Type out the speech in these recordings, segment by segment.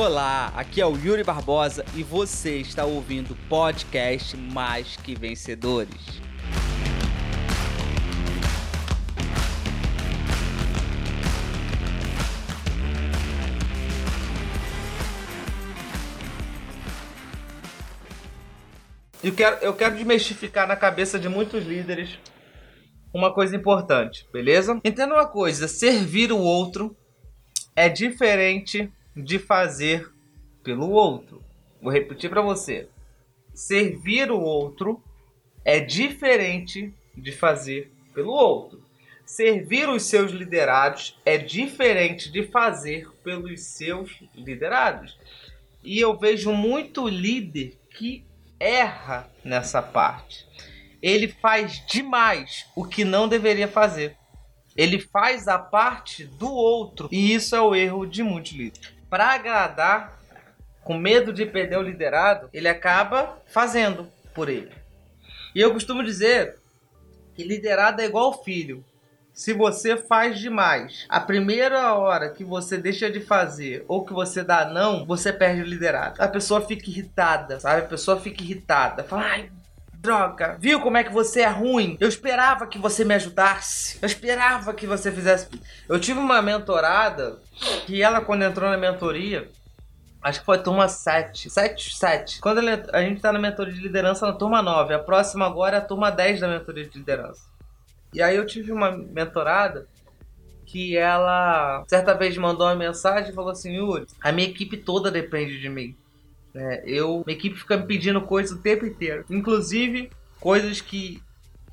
Olá, aqui é o Yuri Barbosa e você está ouvindo o podcast Mais Que Vencedores. Eu quero, eu quero desmistificar na cabeça de muitos líderes uma coisa importante, beleza? Entenda uma coisa: servir o outro é diferente de fazer pelo outro. Vou repetir para você. Servir o outro é diferente de fazer pelo outro. Servir os seus liderados é diferente de fazer pelos seus liderados. E eu vejo muito líder que erra nessa parte. Ele faz demais o que não deveria fazer. Ele faz a parte do outro. E isso é o erro de muitos líderes para agradar, com medo de perder o liderado, ele acaba fazendo por ele. E eu costumo dizer que liderado é igual filho. Se você faz demais, a primeira hora que você deixa de fazer ou que você dá não, você perde o liderado. A pessoa fica irritada, sabe? A pessoa fica irritada. Fala, ai, droga, viu como é que você é ruim? Eu esperava que você me ajudasse. Eu esperava que você fizesse. Eu tive uma mentorada que ela, quando entrou na mentoria, acho que foi turma 7. 7, 7. Quando a gente tá na mentoria de liderança na turma 9. A próxima agora é a turma 10 da mentoria de liderança. E aí eu tive uma mentorada que ela certa vez mandou uma mensagem e falou assim: Yuri, a minha equipe toda depende de mim. É, eu, minha equipe fica me pedindo coisas o tempo inteiro. Inclusive, coisas que.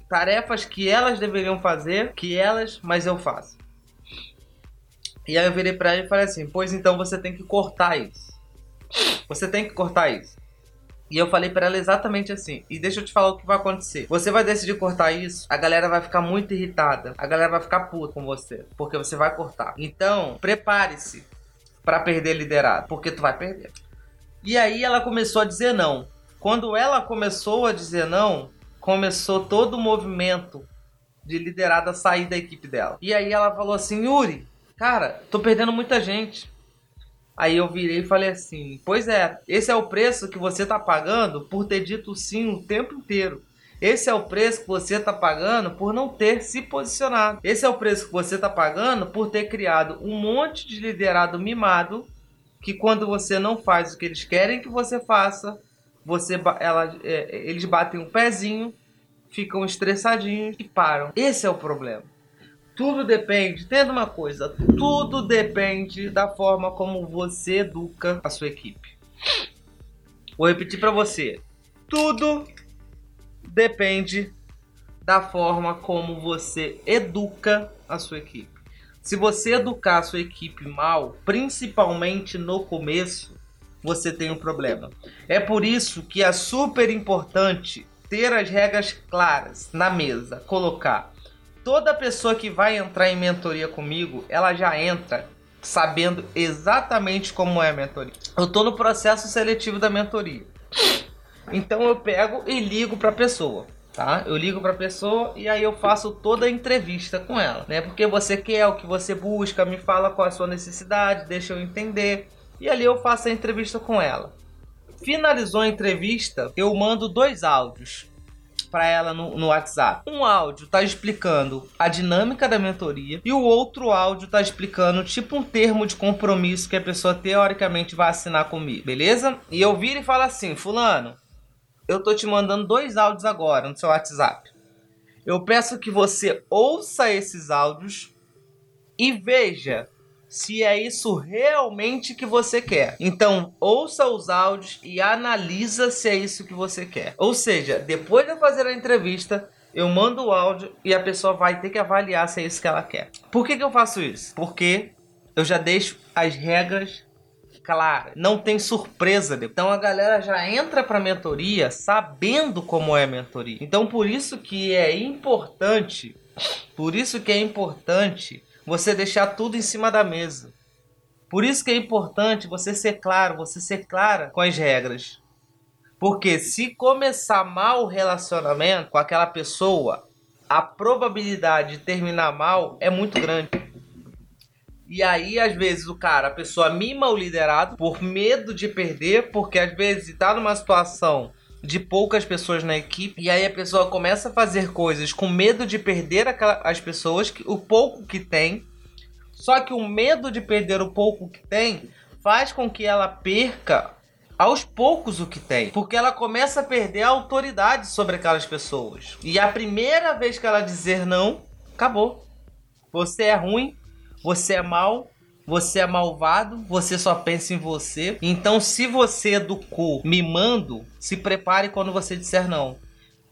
tarefas que elas deveriam fazer, que elas, mas eu faço. E aí eu virei pra ela e falei assim: Pois então você tem que cortar isso. Você tem que cortar isso. E eu falei para ela exatamente assim. E deixa eu te falar o que vai acontecer. Você vai decidir cortar isso, a galera vai ficar muito irritada. A galera vai ficar puta com você, porque você vai cortar. Então, prepare-se para perder liderado, porque tu vai perder. E aí ela começou a dizer não. Quando ela começou a dizer não, começou todo o movimento de liderada sair da equipe dela. E aí ela falou assim: Yuri, cara, tô perdendo muita gente. Aí eu virei e falei assim: Pois é, esse é o preço que você tá pagando por ter dito sim o tempo inteiro. Esse é o preço que você está pagando por não ter se posicionado. Esse é o preço que você está pagando por ter criado um monte de liderado mimado que quando você não faz o que eles querem que você faça, você ela, é, eles batem um pezinho, ficam estressadinhos e param. Esse é o problema. Tudo depende, entenda uma coisa, tudo depende da forma como você educa a sua equipe. Vou repetir para você. Tudo depende da forma como você educa a sua equipe. Se você educar a sua equipe mal, principalmente no começo, você tem um problema. É por isso que é super importante ter as regras claras na mesa, colocar toda pessoa que vai entrar em mentoria comigo, ela já entra sabendo exatamente como é a mentoria. Eu estou no processo seletivo da mentoria. Então eu pego e ligo para a pessoa tá? Eu ligo para a pessoa e aí eu faço toda a entrevista com ela, né? Porque você quer, o que você busca, me fala qual é a sua necessidade, deixa eu entender. E ali eu faço a entrevista com ela. Finalizou a entrevista, eu mando dois áudios para ela no, no, WhatsApp. Um áudio tá explicando a dinâmica da mentoria e o outro áudio tá explicando tipo um termo de compromisso que a pessoa teoricamente vai assinar comigo, beleza? E eu viro e falo assim, fulano, eu tô te mandando dois áudios agora no seu WhatsApp. Eu peço que você ouça esses áudios e veja se é isso realmente que você quer. Então, ouça os áudios e analisa se é isso que você quer. Ou seja, depois de eu fazer a entrevista, eu mando o áudio e a pessoa vai ter que avaliar se é isso que ela quer. Por que, que eu faço isso? Porque eu já deixo as regras clara, não tem surpresa. Então a galera já entra para mentoria sabendo como é a mentoria. Então por isso que é importante, por isso que é importante você deixar tudo em cima da mesa. Por isso que é importante você ser claro, você ser clara com as regras. Porque se começar mal o relacionamento com aquela pessoa, a probabilidade de terminar mal é muito grande. E aí, às vezes, o cara, a pessoa mima o liderado por medo de perder, porque às vezes tá numa situação de poucas pessoas na equipe, e aí a pessoa começa a fazer coisas com medo de perder aquela, as pessoas, que, o pouco que tem. Só que o medo de perder o pouco que tem faz com que ela perca aos poucos o que tem. Porque ela começa a perder a autoridade sobre aquelas pessoas. E a primeira vez que ela dizer não, acabou. Você é ruim, você é mal, você é malvado, você só pensa em você. Então, se você educou mimando, se prepare quando você disser não.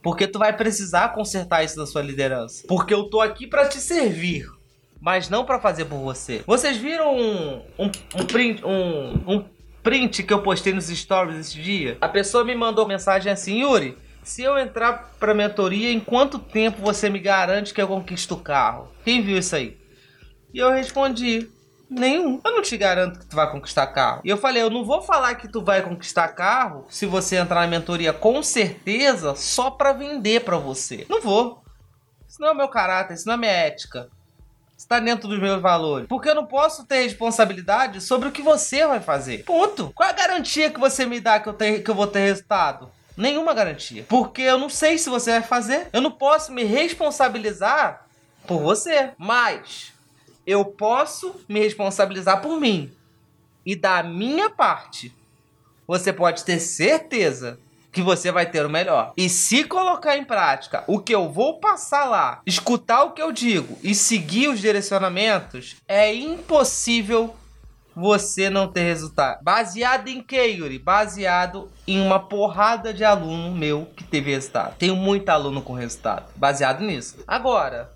Porque tu vai precisar consertar isso da sua liderança. Porque eu tô aqui para te servir, mas não para fazer por você. Vocês viram um, um, um print, um, um print que eu postei nos stories esse dia? A pessoa me mandou mensagem assim, Yuri, se eu entrar pra mentoria, em quanto tempo você me garante que eu conquisto o carro? Quem viu isso aí? E eu respondi: Nenhum. Eu não te garanto que tu vai conquistar carro. E eu falei, eu não vou falar que tu vai conquistar carro se você entrar na mentoria com certeza só para vender para você. Não vou. Isso não é o meu caráter, isso não é minha ética. Está dentro dos meus valores. Porque eu não posso ter responsabilidade sobre o que você vai fazer. Ponto. Qual a garantia que você me dá que eu, tenho, que eu vou ter resultado? Nenhuma garantia. Porque eu não sei se você vai fazer. Eu não posso me responsabilizar por você. Mas eu posso me responsabilizar por mim. E da minha parte, você pode ter certeza que você vai ter o melhor. E se colocar em prática o que eu vou passar lá, escutar o que eu digo e seguir os direcionamentos, é impossível você não ter resultado. Baseado em que, Yuri? Baseado em uma porrada de aluno meu que teve resultado. Tenho muito aluno com resultado. Baseado nisso. Agora,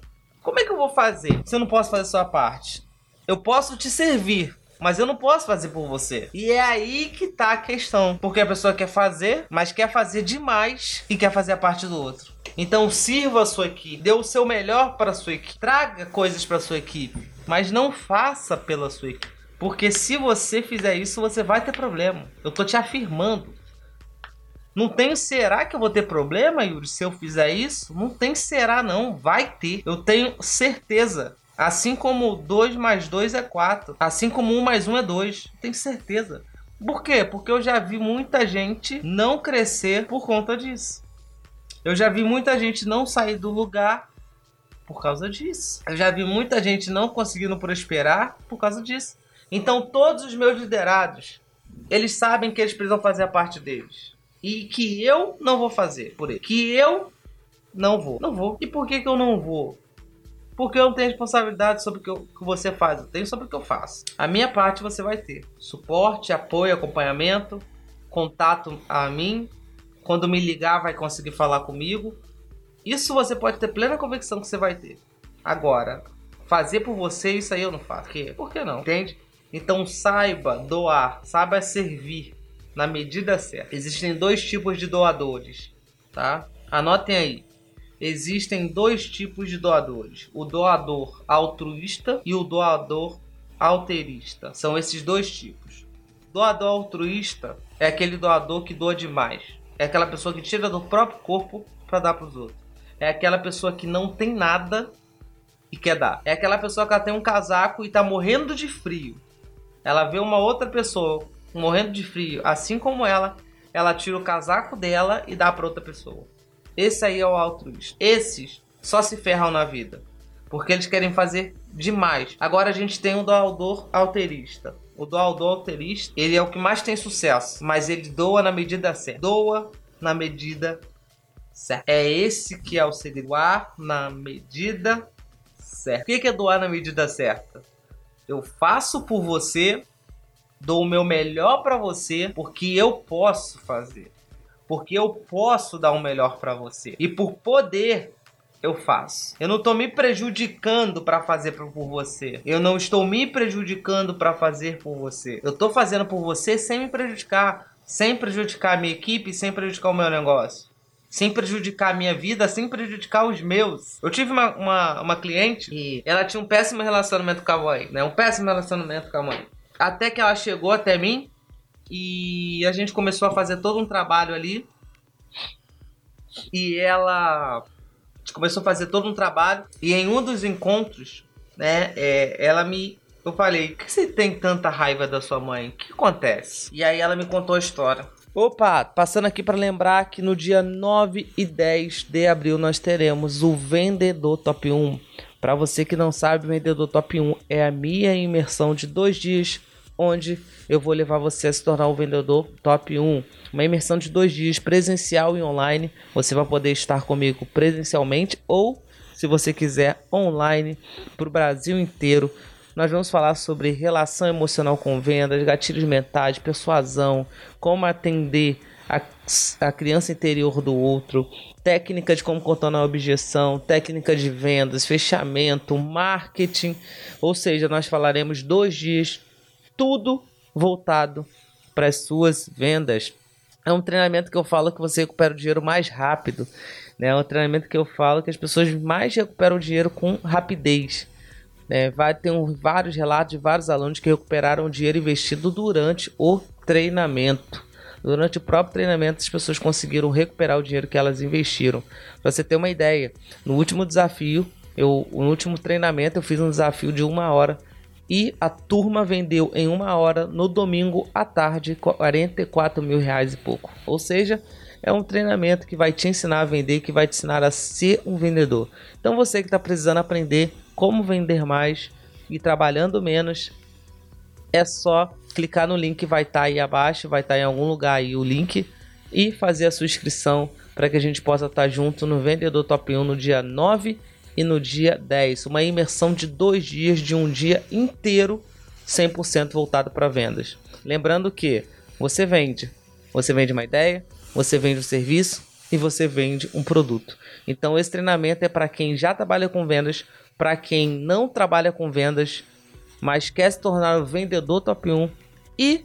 como é que eu vou fazer se eu não posso fazer sua parte? Eu posso te servir, mas eu não posso fazer por você. E é aí que tá a questão. Porque a pessoa quer fazer, mas quer fazer demais e quer fazer a parte do outro. Então sirva a sua equipe, dê o seu melhor para a sua equipe, traga coisas para a sua equipe, mas não faça pela sua equipe. Porque se você fizer isso, você vai ter problema. Eu tô te afirmando. Não tem será que eu vou ter problema, Yuri, se eu fizer isso? Não tem será não, vai ter. Eu tenho certeza. Assim como 2 mais 2 é 4. Assim como 1 mais 1 é 2. Tenho certeza. Por quê? Porque eu já vi muita gente não crescer por conta disso. Eu já vi muita gente não sair do lugar por causa disso. Eu já vi muita gente não conseguindo prosperar por causa disso. Então todos os meus liderados, eles sabem que eles precisam fazer a parte deles e que eu não vou fazer por ele. Que eu não vou. Não vou. E por que, que eu não vou? Porque eu não tenho responsabilidade sobre o que, eu, que você faz. Eu tenho sobre o que eu faço. A minha parte você vai ter. Suporte, apoio, acompanhamento, contato a mim. Quando me ligar, vai conseguir falar comigo. Isso você pode ter plena convicção que você vai ter. Agora, fazer por você, isso aí eu não faço. Por quê? Por que não? Entende? Então saiba doar, saiba servir na medida certa. Existem dois tipos de doadores, tá? Anotem aí. Existem dois tipos de doadores: o doador altruísta e o doador alterista. São esses dois tipos. Doador altruísta é aquele doador que doa demais. É aquela pessoa que tira do próprio corpo para dar para os outros. É aquela pessoa que não tem nada e quer dar. É aquela pessoa que ela tem um casaco e está morrendo de frio. Ela vê uma outra pessoa morrendo de frio, assim como ela, ela tira o casaco dela e dá para outra pessoa. Esse aí é o altruísta. Esses só se ferram na vida, porque eles querem fazer demais. Agora a gente tem o doador alterista. O doador alterista, ele é o que mais tem sucesso, mas ele doa na medida certa. Doa na medida certa. É esse que é o segredo. Doar na medida certa. O que é doar na medida certa? Eu faço por você dou o meu melhor para você porque eu posso fazer. Porque eu posso dar o melhor para você. E por poder eu faço. Eu não estou me prejudicando para fazer por você. Eu não estou me prejudicando para fazer por você. Eu estou fazendo por você sem me prejudicar, sem prejudicar a minha equipe, sem prejudicar o meu negócio. Sem prejudicar a minha vida, sem prejudicar os meus. Eu tive uma, uma, uma cliente e ela tinha um péssimo relacionamento com a mãe, né? Um péssimo relacionamento com a mãe. Até que ela chegou até mim e a gente começou a fazer todo um trabalho ali. E ela começou a fazer todo um trabalho. E em um dos encontros, né, é, ela me Eu falei, por que você tem tanta raiva da sua mãe? O que acontece? E aí ela me contou a história. Opa, passando aqui para lembrar que no dia 9 e 10 de abril nós teremos o Vendedor Top 1. Para você que não sabe, o Vendedor Top 1 é a minha imersão de dois dias, onde eu vou levar você a se tornar o vendedor Top 1. Uma imersão de dois dias, presencial e online. Você vai poder estar comigo presencialmente ou, se você quiser, online para o Brasil inteiro nós vamos falar sobre relação emocional com vendas, gatilhos mentais, persuasão, como atender a, a criança interior do outro, técnica de como contornar a objeção, técnica de vendas, fechamento, marketing. Ou seja, nós falaremos dois dias, tudo voltado para as suas vendas. É um treinamento que eu falo que você recupera o dinheiro mais rápido. Né? É um treinamento que eu falo que as pessoas mais recuperam o dinheiro com rapidez. É, vai ter um, vários relatos de vários alunos que recuperaram o dinheiro investido durante o treinamento. Durante o próprio treinamento, as pessoas conseguiram recuperar o dinheiro que elas investiram. Para você ter uma ideia, no último desafio, eu, no último treinamento, eu fiz um desafio de uma hora e a turma vendeu em uma hora no domingo à tarde 44 mil reais e pouco. Ou seja, é um treinamento que vai te ensinar a vender, que vai te ensinar a ser um vendedor. Então você que está precisando aprender como vender mais e trabalhando menos, é só clicar no link que vai estar tá aí abaixo, vai estar tá em algum lugar aí o link e fazer a sua inscrição para que a gente possa estar tá junto no Vendedor Top 1 no dia 9 e no dia 10. Uma imersão de dois dias, de um dia inteiro, 100% voltado para vendas. Lembrando que você vende, você vende uma ideia, você vende um serviço e você vende um produto. Então esse treinamento é para quem já trabalha com vendas para quem não trabalha com vendas, mas quer se tornar o vendedor top 1 e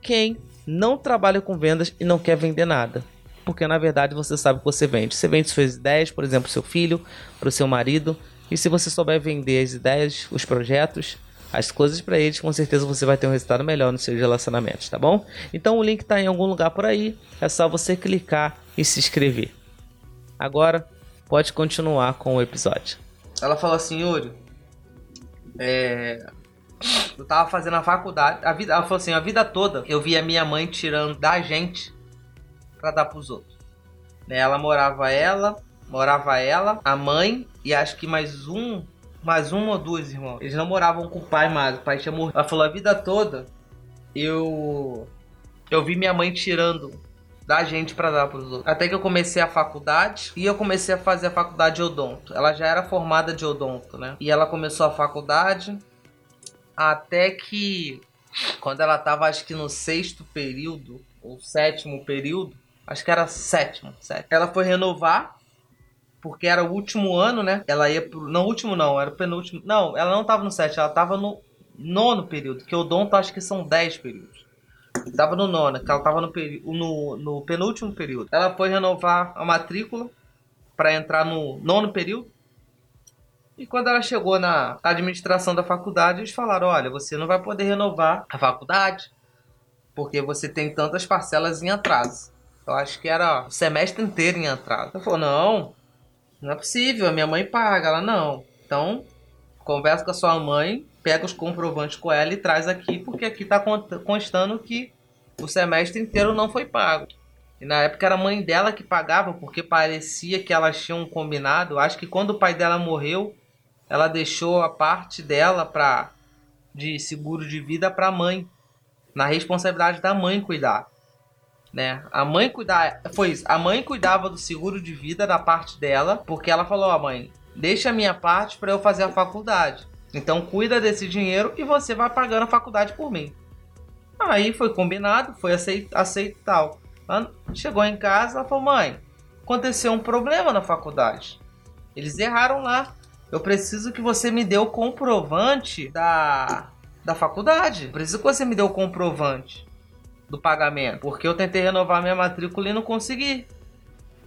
quem não trabalha com vendas e não quer vender nada. Porque na verdade você sabe o que você vende. Você vende suas ideias, por exemplo, seu filho, para o seu marido. E se você souber vender as ideias, os projetos, as coisas para eles, com certeza você vai ter um resultado melhor nos seus relacionamentos, tá bom? Então o link está em algum lugar por aí, é só você clicar e se inscrever. Agora pode continuar com o episódio. Ela falou assim, Yuri, é, eu tava fazendo a faculdade, a vida, ela falou assim, a vida toda eu via minha mãe tirando da gente para dar pros outros. Né? Ela morava ela, morava ela, a mãe e acho que mais um, mais um ou duas irmãos. Eles não moravam com o pai mais, o pai tinha morrido. Ela falou a vida toda eu eu vi minha mãe tirando da gente para dar para os outros. Até que eu comecei a faculdade e eu comecei a fazer a faculdade de odonto. Ela já era formada de odonto, né? E ela começou a faculdade até que quando ela tava acho que no sexto período ou sétimo período, acho que era sétimo, sétimo. Ela foi renovar porque era o último ano, né? Ela ia pro não último não, era o penúltimo. Não, ela não tava no sétimo, ela tava no nono período, que odonto acho que são dez períodos. Tava no nono, que ela tava no, no, no penúltimo período. Ela foi renovar a matrícula para entrar no nono período. E quando ela chegou na administração da faculdade, eles falaram: olha, você não vai poder renovar a faculdade porque você tem tantas parcelas em atraso. Eu acho que era o semestre inteiro em atraso. Ela falou: não, não é possível, a minha mãe paga. Ela: não. Então, conversa com a sua mãe, pega os comprovantes com ela e traz aqui, porque aqui está constando que o semestre inteiro não foi pago. E na época era a mãe dela que pagava, porque parecia que elas tinham combinado. Acho que quando o pai dela morreu, ela deixou a parte dela para de seguro de vida para a mãe, na responsabilidade da mãe cuidar, né? A mãe cuidar, foi isso. A mãe cuidava do seguro de vida da parte dela, porque ela falou: "Ó, oh, mãe, deixa a minha parte para eu fazer a faculdade". Então cuida desse dinheiro e você vai pagando a faculdade por mim. Aí foi combinado, foi aceito, aceito tal. Chegou em casa, ela falou: mãe, aconteceu um problema na faculdade. Eles erraram lá. Eu preciso que você me dê o comprovante da, da faculdade. preciso que você me dê o comprovante do pagamento. Porque eu tentei renovar minha matrícula e não consegui.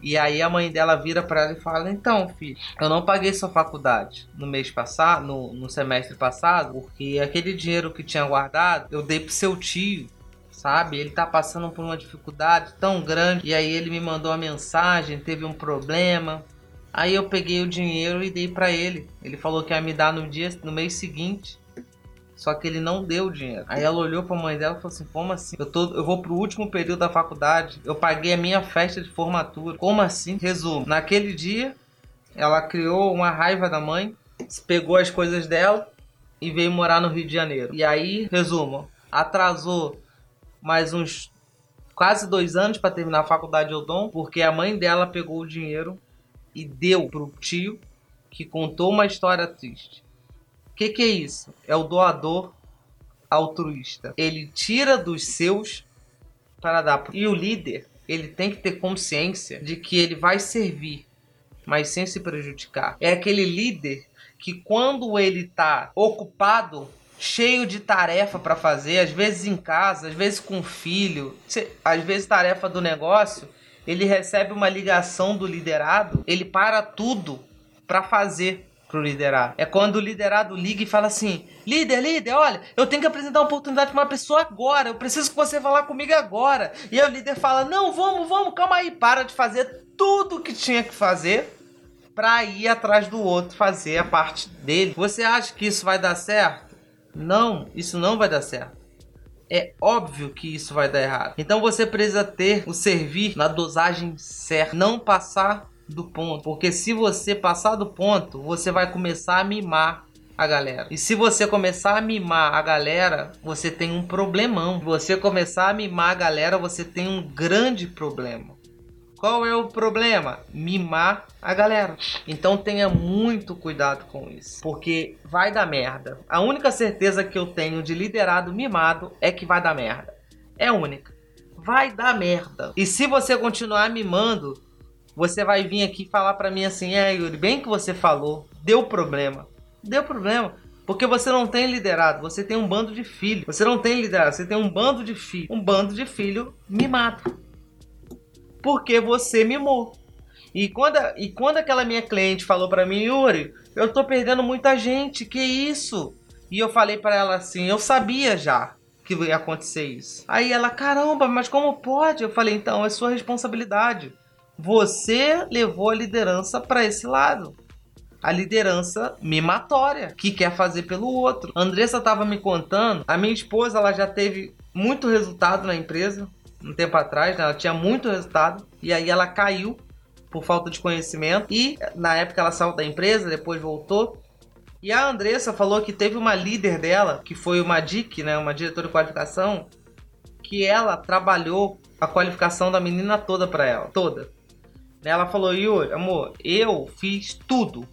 E aí a mãe dela vira para ela e fala: Então, filho, eu não paguei sua faculdade no mês passado, no, no semestre passado, porque aquele dinheiro que tinha guardado eu dei pro seu tio. Sabe, ele tá passando por uma dificuldade tão grande. E aí ele me mandou uma mensagem, teve um problema. Aí eu peguei o dinheiro e dei para ele. Ele falou que ia me dar no dia, no mês seguinte. Só que ele não deu o dinheiro. Aí ela olhou pra mãe dela e falou assim: Como assim? Eu, tô, eu vou pro último período da faculdade. Eu paguei a minha festa de formatura. Como assim? Resumo: naquele dia, ela criou uma raiva da mãe, pegou as coisas dela e veio morar no Rio de Janeiro. E aí, resumo: atrasou mais uns quase dois anos para terminar a faculdade de Odon, porque a mãe dela pegou o dinheiro e deu pro tio que contou uma história triste. Que, que é isso? É o doador altruísta. Ele tira dos seus para dar. E o líder, ele tem que ter consciência de que ele vai servir, mas sem se prejudicar. É aquele líder que quando ele está ocupado, cheio de tarefa para fazer, às vezes em casa, às vezes com filho, às vezes tarefa do negócio, ele recebe uma ligação do liderado, ele para tudo para fazer pro liderado. É quando o liderado liga e fala assim: líder, líder, olha, eu tenho que apresentar uma oportunidade para uma pessoa agora, eu preciso que você vá lá comigo agora. E aí o líder fala: não, vamos, vamos, calma aí, para de fazer tudo que tinha que fazer para ir atrás do outro fazer a parte dele. Você acha que isso vai dar certo? Não, isso não vai dar certo. É óbvio que isso vai dar errado. Então você precisa ter o servir na dosagem certa, não passar do ponto, porque se você passar do ponto, você vai começar a mimar a galera. E se você começar a mimar a galera, você tem um problemão. Se você começar a mimar a galera, você tem um grande problema. Qual é o problema? Mimar a galera. Então tenha muito cuidado com isso, porque vai dar merda. A única certeza que eu tenho de liderado mimado é que vai dar merda. É única. Vai dar merda. E se você continuar mimando, você vai vir aqui falar para mim assim: "É, Yuri, bem que você falou, deu problema". Deu problema. Porque você não tem liderado, você tem um bando de filho. Você não tem liderado, você tem um bando de filho. Um bando de filho mimado porque você mimou. E quando, e quando aquela minha cliente falou para mim, Yuri, eu tô perdendo muita gente, que isso? E eu falei para ela assim, eu sabia já que ia acontecer isso. Aí ela, caramba, mas como pode? Eu falei, então, é sua responsabilidade. Você levou a liderança para esse lado. A liderança mimatória, que quer fazer pelo outro. A Andressa tava me contando, a minha esposa, ela já teve muito resultado na empresa um tempo atrás, né? ela tinha muito resultado e aí ela caiu por falta de conhecimento e na época ela saiu da empresa, depois voltou. E a Andressa falou que teve uma líder dela, que foi uma DIC, né, uma diretora de qualificação, que ela trabalhou a qualificação da menina toda para ela, toda. Ela falou: "Yuri, amor, eu fiz tudo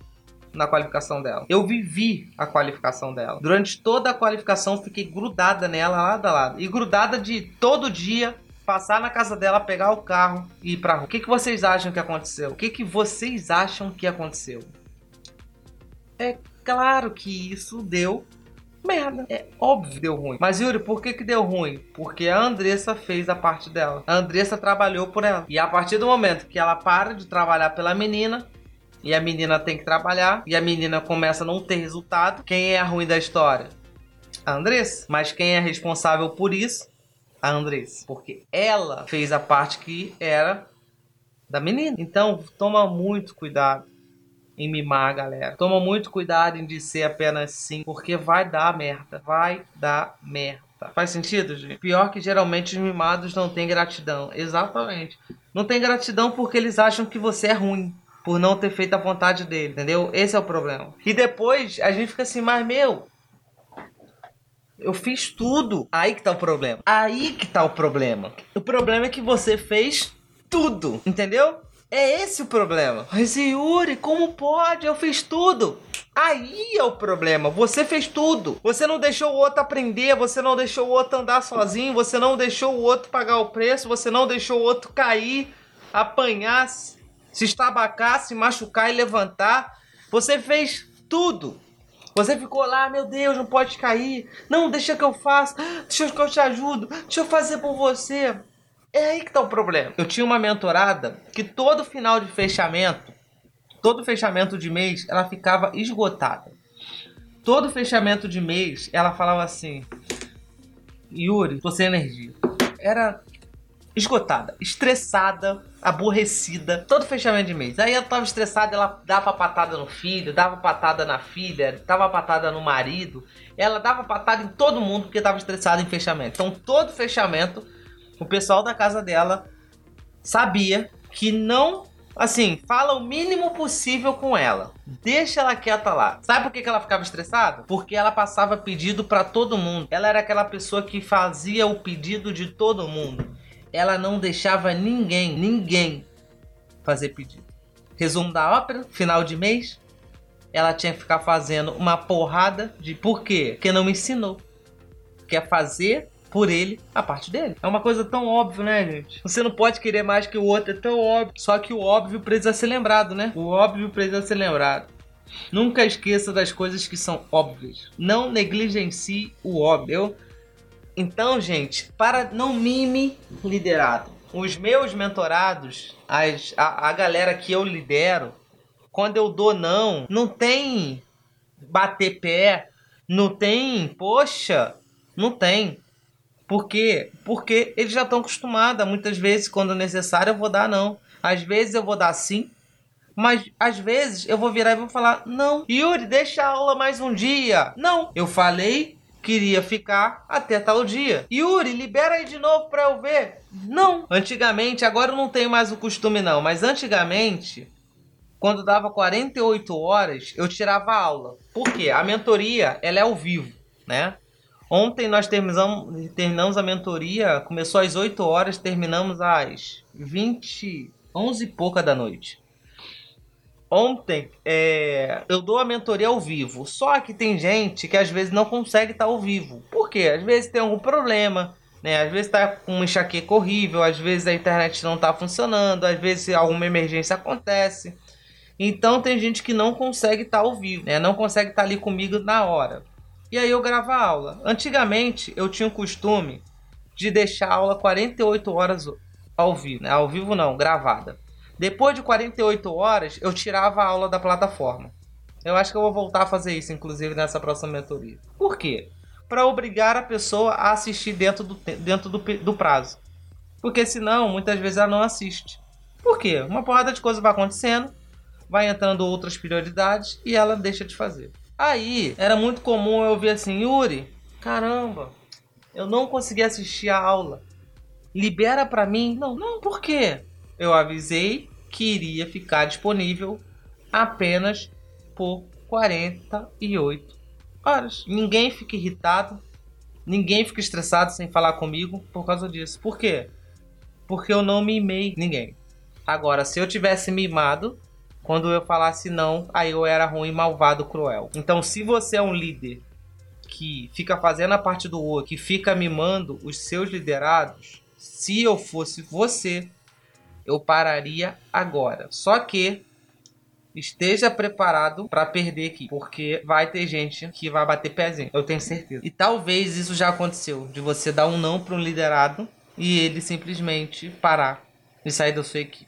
na qualificação dela. Eu vivi a qualificação dela. Durante toda a qualificação fiquei grudada nela lado a lado. E grudada de todo dia passar na casa dela, pegar o carro e ir pra rua. O que, que vocês acham que aconteceu? O que, que vocês acham que aconteceu? É claro que isso deu merda. É óbvio deu ruim. Mas Yuri, por que que deu ruim? Porque a Andressa fez a parte dela. A Andressa trabalhou por ela. E a partir do momento que ela para de trabalhar pela menina, e a menina tem que trabalhar, e a menina começa a não ter resultado, quem é a ruim da história? A Andressa. Mas quem é responsável por isso a Andressa, porque ela fez a parte que era da menina. Então, toma muito cuidado em mimar a galera. Toma muito cuidado em dizer apenas sim, porque vai dar merda. Vai dar merda. Faz sentido, gente? Pior que geralmente os mimados não têm gratidão. Exatamente. Não tem gratidão porque eles acham que você é ruim. Por não ter feito a vontade dele, entendeu? Esse é o problema. E depois a gente fica assim, mas meu, eu fiz tudo. Aí que tá o problema. Aí que tá o problema. O problema é que você fez tudo, entendeu? É esse o problema. Mas Yuri, como pode? Eu fiz tudo. Aí é o problema. Você fez tudo. Você não deixou o outro aprender, você não deixou o outro andar sozinho, você não deixou o outro pagar o preço, você não deixou o outro cair, apanhar, se estabacar, se machucar e levantar. Você fez tudo. Você ficou lá, meu Deus, não pode cair. Não, deixa que eu faça. Deixa que eu te ajudo. Deixa eu fazer por você. É aí que tá o problema. Eu tinha uma mentorada que todo final de fechamento, todo fechamento de mês, ela ficava esgotada. Todo fechamento de mês, ela falava assim: Yuri, tô sem energia. Era esgotada, estressada, aborrecida, todo fechamento de mês. Aí ela tava estressada, ela dava patada no filho, dava patada na filha, dava patada no marido, ela dava patada em todo mundo porque tava estressada em fechamento. Então, todo fechamento, o pessoal da casa dela sabia que não assim, fala o mínimo possível com ela. Deixa ela quieta lá. Sabe por que, que ela ficava estressada? Porque ela passava pedido para todo mundo. Ela era aquela pessoa que fazia o pedido de todo mundo. Ela não deixava ninguém, ninguém fazer pedido. Resumo da ópera, final de mês, ela tinha que ficar fazendo uma porrada de por quê? Porque não me ensinou. Quer fazer por ele a parte dele. É uma coisa tão óbvia, né, gente? Você não pode querer mais que o outro, é tão óbvio. Só que o óbvio precisa ser lembrado, né? O óbvio precisa ser lembrado. Nunca esqueça das coisas que são óbvias. Não negligencie o óbvio. Então, gente, para não mime liderado. Os meus mentorados, as, a, a galera que eu lidero, quando eu dou não, não tem bater pé, não tem, poxa, não tem. Por quê? Porque eles já estão acostumados. Muitas vezes, quando necessário, eu vou dar não. Às vezes eu vou dar sim. Mas às vezes eu vou virar e vou falar: Não, Yuri, deixa a aula mais um dia. Não, eu falei queria ficar até tal dia. Yuri, libera aí de novo para eu ver. Não. Antigamente, agora eu não tenho mais o costume não, mas antigamente, quando dava 48 horas, eu tirava aula. Por quê? A mentoria, ela é ao vivo, né? Ontem nós terminamos, terminamos a mentoria, começou às 8 horas, terminamos às 20, 11 e pouca da noite. Ontem é, eu dou a mentoria ao vivo, só que tem gente que às vezes não consegue estar ao vivo. Por quê? Às vezes tem algum problema, né? Às vezes está com uma enxaqueca horrível, às vezes a internet não está funcionando, às vezes alguma emergência acontece. Então tem gente que não consegue estar ao vivo, né? Não consegue estar ali comigo na hora. E aí eu gravo a aula. Antigamente eu tinha o costume de deixar a aula 48 horas ao vivo, né? Ao vivo não, gravada. Depois de 48 horas, eu tirava a aula da plataforma. Eu acho que eu vou voltar a fazer isso, inclusive, nessa próxima mentoria. Por quê? Para obrigar a pessoa a assistir dentro do, dentro do, do prazo. Porque senão, muitas vezes ela não assiste. Por quê? Uma porrada de coisa vai acontecendo, vai entrando outras prioridades e ela deixa de fazer. Aí, era muito comum eu ouvir assim, Yuri, caramba, eu não consegui assistir a aula. Libera para mim? Não, não, por quê? Eu avisei que iria ficar disponível apenas por 48 horas. Ninguém fica irritado, ninguém fica estressado sem falar comigo por causa disso. Por quê? Porque eu não mimei ninguém. Agora, se eu tivesse mimado, quando eu falasse não, aí eu era ruim, malvado, cruel. Então, se você é um líder que fica fazendo a parte do outro, que fica mimando os seus liderados, se eu fosse você, eu pararia agora. Só que esteja preparado para perder aqui, porque vai ter gente que vai bater pezinho, eu tenho certeza. E talvez isso já aconteceu, de você dar um não para um liderado e ele simplesmente parar e sair da sua equipe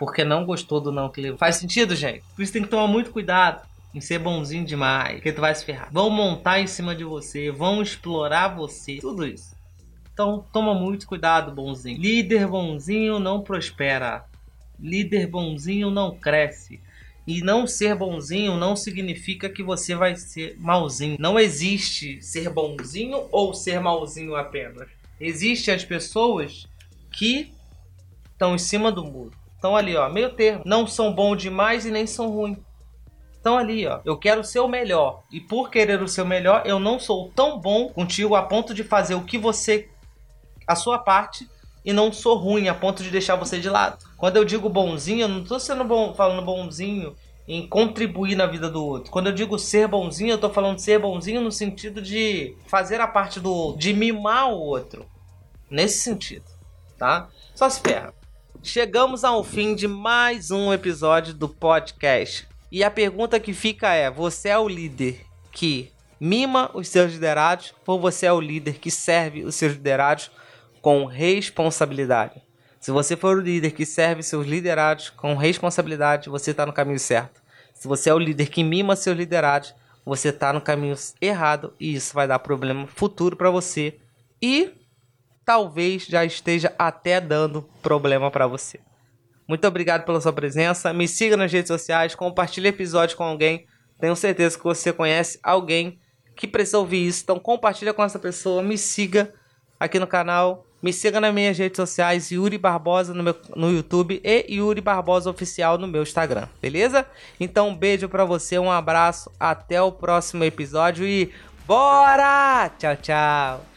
porque não gostou do não que levou. Faz sentido, gente? Por isso tem que tomar muito cuidado em ser bonzinho demais, porque tu vai se ferrar. Vão montar em cima de você, vão explorar você, tudo isso. Então toma muito cuidado, bonzinho. Líder bonzinho não prospera. Líder bonzinho não cresce. E não ser bonzinho não significa que você vai ser malzinho. Não existe ser bonzinho ou ser malzinho apenas. Existem as pessoas que estão em cima do muro. Estão ali, ó, meio termo. Não são bons demais e nem são ruins. Estão ali, ó. Eu quero ser o melhor. E por querer o seu melhor, eu não sou tão bom contigo a ponto de fazer o que você. a sua parte. E não sou ruim a ponto de deixar você de lado. Quando eu digo bonzinho, eu não estou sendo bom, falando bonzinho em contribuir na vida do outro. Quando eu digo ser bonzinho, eu estou falando ser bonzinho no sentido de fazer a parte do outro, de mimar o outro. Nesse sentido, tá? Só se ferra. Chegamos ao fim de mais um episódio do podcast. E a pergunta que fica é: você é o líder que mima os seus liderados ou você é o líder que serve os seus liderados com responsabilidade? Se você for o líder que serve seus liderados com responsabilidade, você está no caminho certo. Se você é o líder que mima seus liderados, você está no caminho errado e isso vai dar problema futuro para você. E talvez já esteja até dando problema para você. Muito obrigado pela sua presença. Me siga nas redes sociais, compartilhe episódio com alguém. Tenho certeza que você conhece alguém que precisa ouvir isso. Então compartilha com essa pessoa, me siga aqui no canal. Me siga nas minhas redes sociais, Yuri Barbosa no, meu, no YouTube e Yuri Barbosa Oficial no meu Instagram, beleza? Então um beijo para você, um abraço, até o próximo episódio e bora! Tchau, tchau!